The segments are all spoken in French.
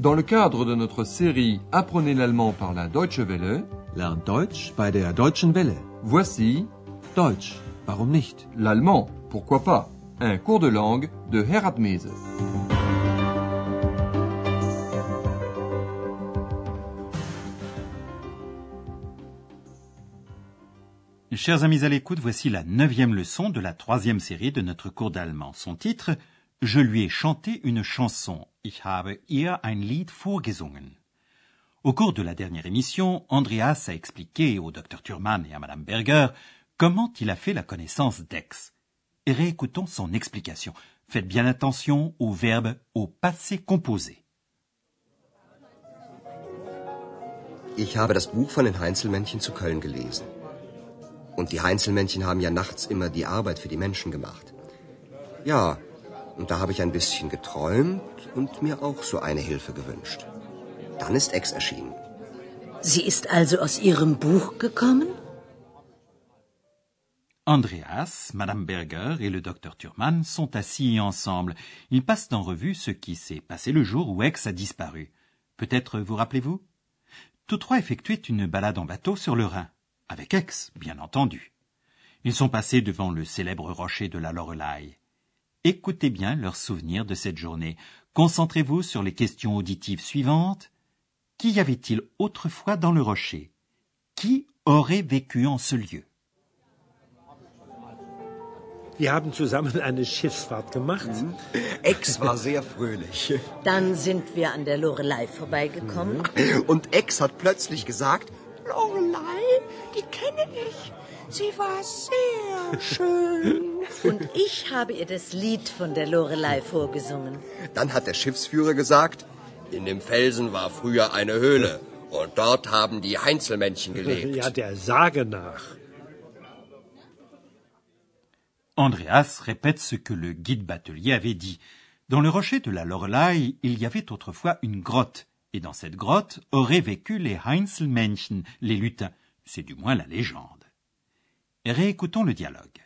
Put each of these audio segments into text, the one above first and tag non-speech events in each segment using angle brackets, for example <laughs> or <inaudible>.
Dans le cadre de notre série Apprenez l'allemand par la Deutsche Welle, Lernt Deutsch bei der Deutschen Welle. voici Deutsch, warum nicht? l'allemand, pourquoi pas, un cours de langue de Herat Mese. Chers amis à l'écoute, voici la neuvième leçon de la troisième série de notre cours d'allemand. Son titre Je lui ai chanté une chanson. Ich habe ihr ein Lied vorgesungen. Au cours de la dernière émission, Andreas a expliqué au docteur Thurman et à madame Berger comment il a fait la connaissance d'Ex. Réécoutons son explication. Faites bien attention au verbe au passé composé. Ich habe das Buch von den Heinzelmännchen zu Köln gelesen. Und die Heinzelmännchen haben ja nachts immer die Arbeit für die Menschen gemacht. Ja, und da habe ich ein bisschen geträumt und mir auch so eine Hilfe gewünscht. Dann ist Ex erschienen. Sie ist also aus Ihrem Buch gekommen? Andreas, Madame Berger et le docteur Thurman sont assis ensemble. Ils passent en revue ce qui s'est passé le jour où Aix a disparu. Peut-être vous rappelez-vous? Tous trois effectuaient une balade en bateau sur le Rhin, avec Aix, bien entendu. Ils sont passés devant le célèbre rocher de la Loreley. Écoutez bien leurs souvenirs de cette journée. Concentrez-vous sur les questions auditives suivantes. Qu'y avait-il autrefois dans le rocher? Qui aurait vécu en ce lieu? Wir haben zusammen eine Schiffsfahrt gemacht. Ex war sehr fröhlich. Dann sind wir an der Lorelei vorbeigekommen. Und Ex hat plötzlich gesagt, Lorelei, die kenne ich. Sie war sehr schön. <laughs> Und ich habe ihr das Lied von der Lorelei vorgesungen. dann hat der Schiffsführer gesagt, in dem Felsen war früher eine Höhle. Und dort haben die Heinzelmännchen <laughs> gelebt. Ja, der Sage nach. Andreas répète ce que le guide batelier avait dit. Dans le rocher de la Loreley, il y avait autrefois une grotte, et dans cette grotte auraient vécu les Heinzelmännchen, les lutins. C'est du moins la légende. Réécoutons le dialogue.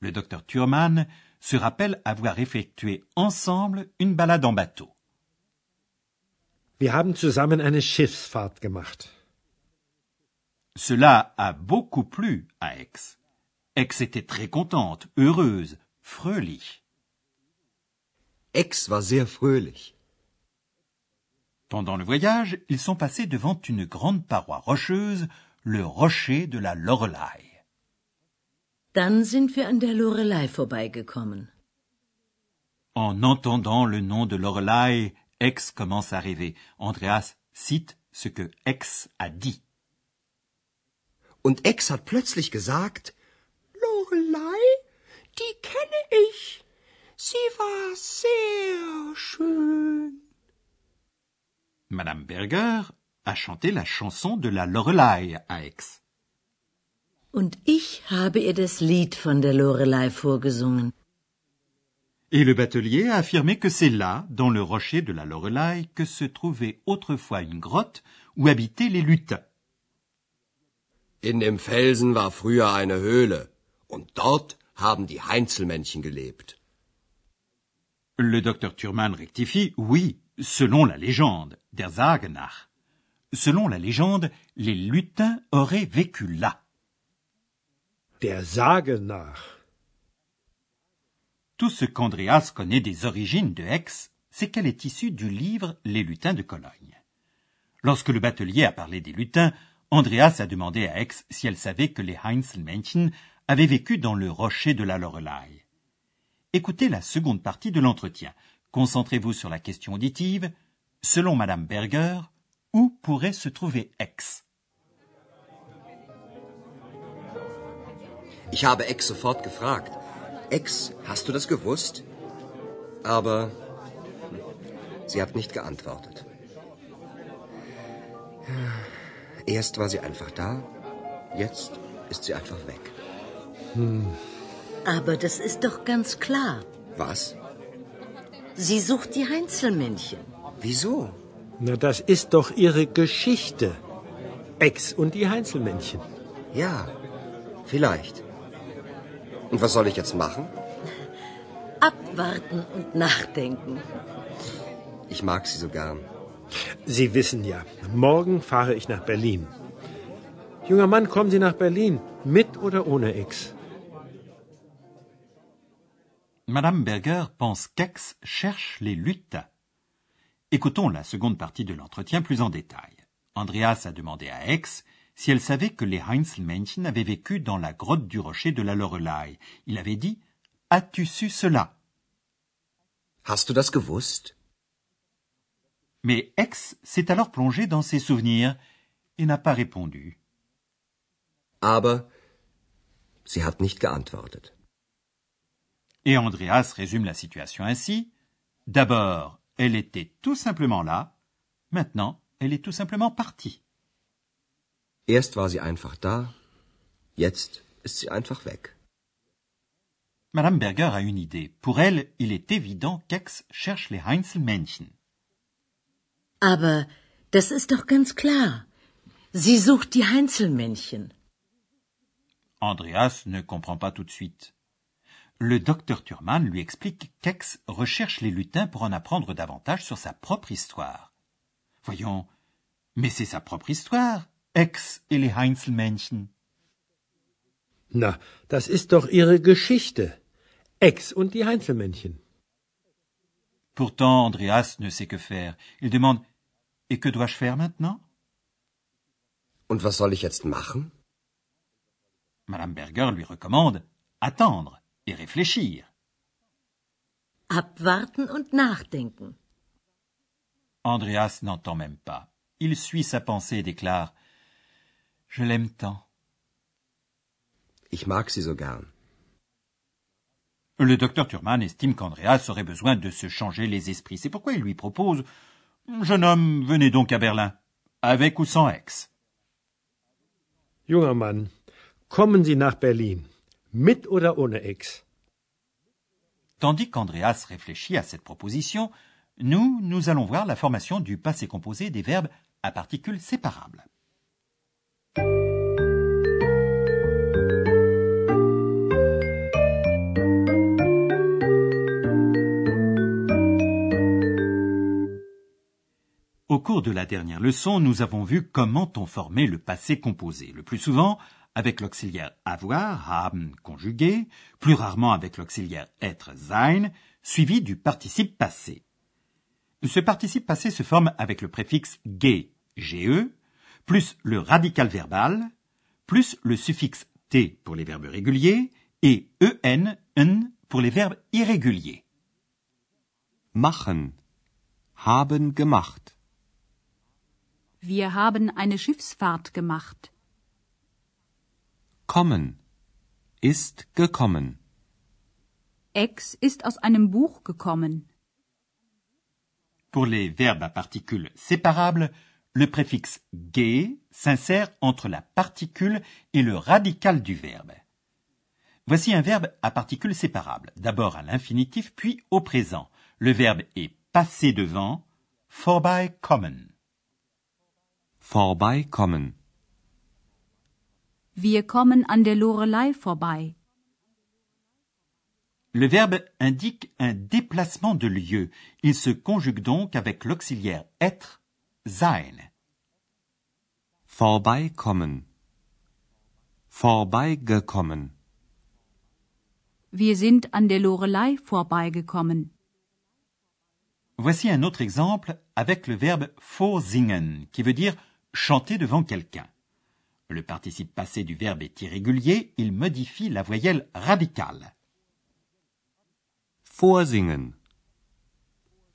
Le docteur Thurman se rappelle avoir effectué ensemble une balade en bateau. Wir haben zusammen eine Schiffsfahrt gemacht. Cela a beaucoup plu à Aix. Aix était très contente, heureuse, fröhlich. Ex war sehr fröhlich. Pendant le voyage, ils sont passés devant une grande paroi rocheuse, le rocher de la Loreley. Dann sind wir an der Lorelei vorbeigekommen. En entendant le nom de Loreley, Aix commence à rêver. Andreas cite ce que Aix a dit. Und Ex hat plötzlich gesagt, Lorelei, die kenne ich. Sie war sehr schön. Madame Berger a chanté la chanson de la Loreley à Aix. Und ich habe ihr das Lied von der Lorelei vorgesungen. Et le batelier a affirmé que c'est là, dans le rocher de la Loreley, que se trouvait autrefois une grotte où habitaient les lutins. in dem Felsen war früher eine Höhle. Und dort haben die Heinzelmännchen gelebt. Le docteur Thurman rectifie, oui, selon la légende, der Sage nach. Selon la légende, les lutins auraient vécu là. Der Sage. Tout ce qu'Andreas connaît des origines de Aix, c'est qu'elle est issue du livre Les lutins de Cologne. Lorsque le batelier a parlé des lutins, Andreas a demandé à Aix si elle savait que les Heinzelmännchen avaient vécu dans le rocher de la Loreley. Écoutez la seconde partie de l'entretien. Concentrez-vous sur la question auditive. Selon Madame Berger, où pourrait se trouver Aix? Ich habe Ex sofort gefragt. Ex, hast du das gewusst? Aber hm, sie hat nicht geantwortet. Erst war sie einfach da, jetzt ist sie einfach weg. Aber das ist doch ganz klar. Was? Sie sucht die Heinzelmännchen. Wieso? Na, das ist doch ihre Geschichte. Ex und die Heinzelmännchen. Ja, vielleicht. Und was soll ich jetzt machen? Abwarten und nachdenken. Ich mag sie so gern. Sie wissen ja, morgen fahre ich nach Berlin. Junger Mann, kommen Sie nach Berlin, mit oder ohne X? Madame Berger pense qu'Aix cherche les lutins. Écoutons la seconde partie de l'entretien plus en détail. Andreas a demandé à Aix si elle savait que les Heinzelmännchen avaient vécu dans la grotte du rocher de la Lorelei. Il avait dit As-tu su cela? Hast du das gewusst? Mais Aix s'est alors plongé dans ses souvenirs et n'a pas répondu. Aber sie hat nicht geantwortet. Et Andreas résume la situation ainsi. D'abord, elle était tout simplement là. Maintenant, elle est tout simplement partie. Erst war sie einfach da, jetzt ist sie einfach weg. Madame Berger a une idée. Pour elle, il est évident qu'Aix cherche les Heinzelmännchen. Aber das ist doch ganz klar. Sie sucht die Heinzelmännchen. Andreas ne comprend pas tout de suite. Le docteur Thurman lui explique qu'Aix recherche les lutins pour en apprendre davantage sur sa propre histoire. Voyons, mais c'est sa propre histoire, Les Heinzelmännchen. Na, das ist doch Ihre Geschichte. Ex und die Heinzelmännchen. Pourtant, Andreas ne sait que faire. Il demande Et que dois-je faire maintenant Und was soll ich jetzt machen? Madame Berger lui recommande Attendre et réfléchir. Abwarten und nachdenken. Andreas n'entend même pas. Il suit sa pensée et déclare Je l'aime tant. Ich mag sie so gern. Le docteur Thurman estime qu'Andreas aurait besoin de se changer les esprits. C'est pourquoi il lui propose Jeune homme, venez donc à Berlin, avec ou sans ex. Junger Mann, kommen Sie nach Berlin, mit oder ohne Ex? Tandis qu'Andreas réfléchit à cette proposition, nous, nous allons voir la formation du passé composé des verbes à particules séparables. De la dernière leçon, nous avons vu comment on formait le passé composé. Le plus souvent avec l'auxiliaire avoir, haben, conjugué, plus rarement avec l'auxiliaire être, sein, suivi du participe passé. Ce participe passé se forme avec le préfixe ge, ge, plus le radical verbal, plus le suffixe t pour les verbes réguliers et en, n pour les verbes irréguliers. Machen. Haben gemacht. Wir haben eine Schiffsfahrt gemacht. Kommen. Ist gekommen. Ex ist aus einem Buch gekommen. Pour les verbes à particules séparables, le préfixe ge s'insère entre la particule et le radical du verbe. Voici un verbe à particules séparables, d'abord à l'infinitif puis au présent. Le verbe est passé devant, vorbeikommen. Vorbeikommen. Wir kommen an der Lorelei vorbei. Le verbe indique un déplacement de lieu. Il se conjugue donc avec l'auxiliaire être, sein. Vorbeikommen. Vorbeigekommen. Wir sind an der Lorelei vorbeigekommen. Voici un autre exemple avec le verbe vorsingen, qui veut dire chanter devant quelqu'un. Le participe passé du verbe est irrégulier, il modifie la voyelle radicale. Vorsingen.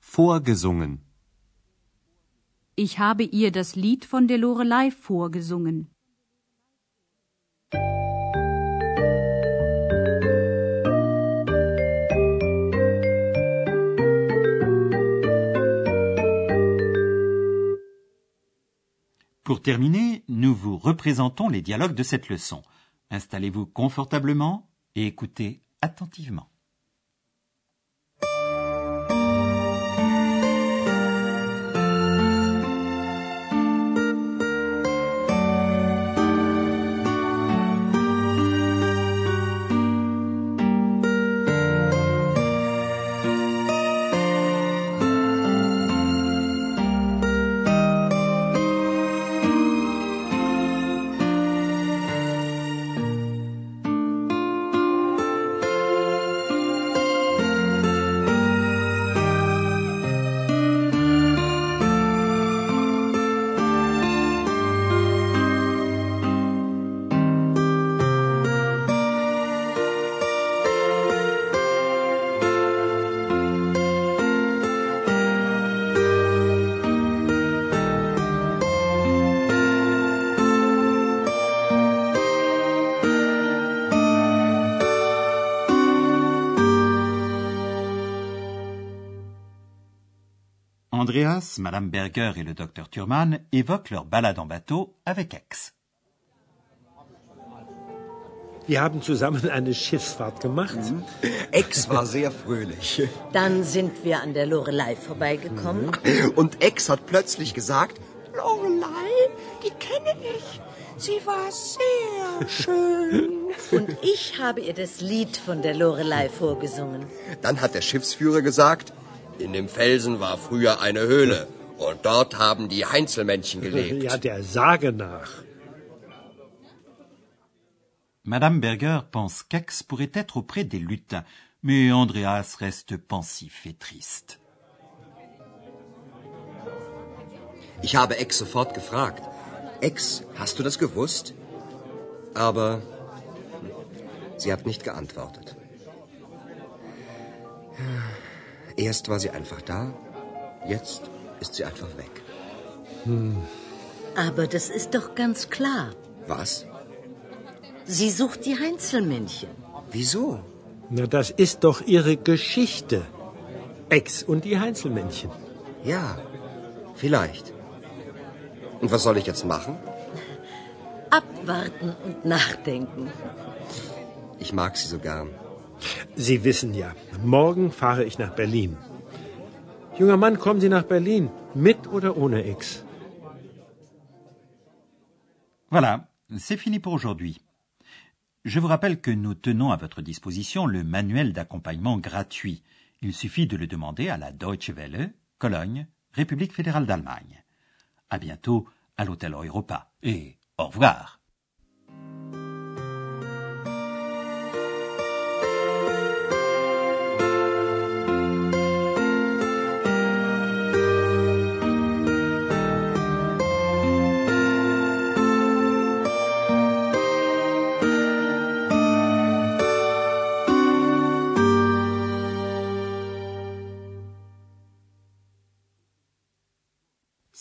Vorgesungen. Ich habe ihr das Lied von der Lorelei vorgesungen. Pour terminer, nous vous représentons les dialogues de cette leçon. Installez-vous confortablement et écoutez attentivement. Andreas, Madame Berger et le docteur Thurman évoquent leur balade en bateau avec Ex. Wir haben zusammen eine Schiffsfahrt gemacht. Ex war sehr fröhlich. Dann sind wir an der Lorelei vorbeigekommen. Und Ex hat plötzlich gesagt, Lorelei, die kenne ich. Sie war sehr schön. <laughs> Und ich habe ihr das Lied von der Lorelei vorgesungen. dann hat der Schiffsführer gesagt, in dem Felsen war früher eine Höhle. Und dort haben die Heinzelmännchen gelebt. Ja, der Sage nach. Madame Berger pense qu'Ex pourrait être auprès des lutins, mais Andreas reste pensif et triste. Ich habe Ex sofort gefragt. Ex, hast du das gewusst? Aber sie hat nicht geantwortet. Erst war sie einfach da, jetzt ist sie einfach weg. Aber das ist doch ganz klar. Was? Sie sucht die Heinzelmännchen. Wieso? Na, das ist doch ihre Geschichte. Ex und die Heinzelmännchen. Ja, vielleicht. Und was soll ich jetzt machen? Abwarten und nachdenken. Ich mag sie so gern. Sie wissen ja, morgen fahre ich nach Berlin. Junger Mann, kommen Sie nach Berlin, mit oder ohne Ex? Voilà, c'est fini pour aujourd'hui. Je vous rappelle que nous tenons à votre disposition le manuel d'accompagnement gratuit. Il suffit de le demander à la Deutsche Welle, Cologne, République fédérale d'Allemagne. À bientôt à l'hôtel Europa et au revoir.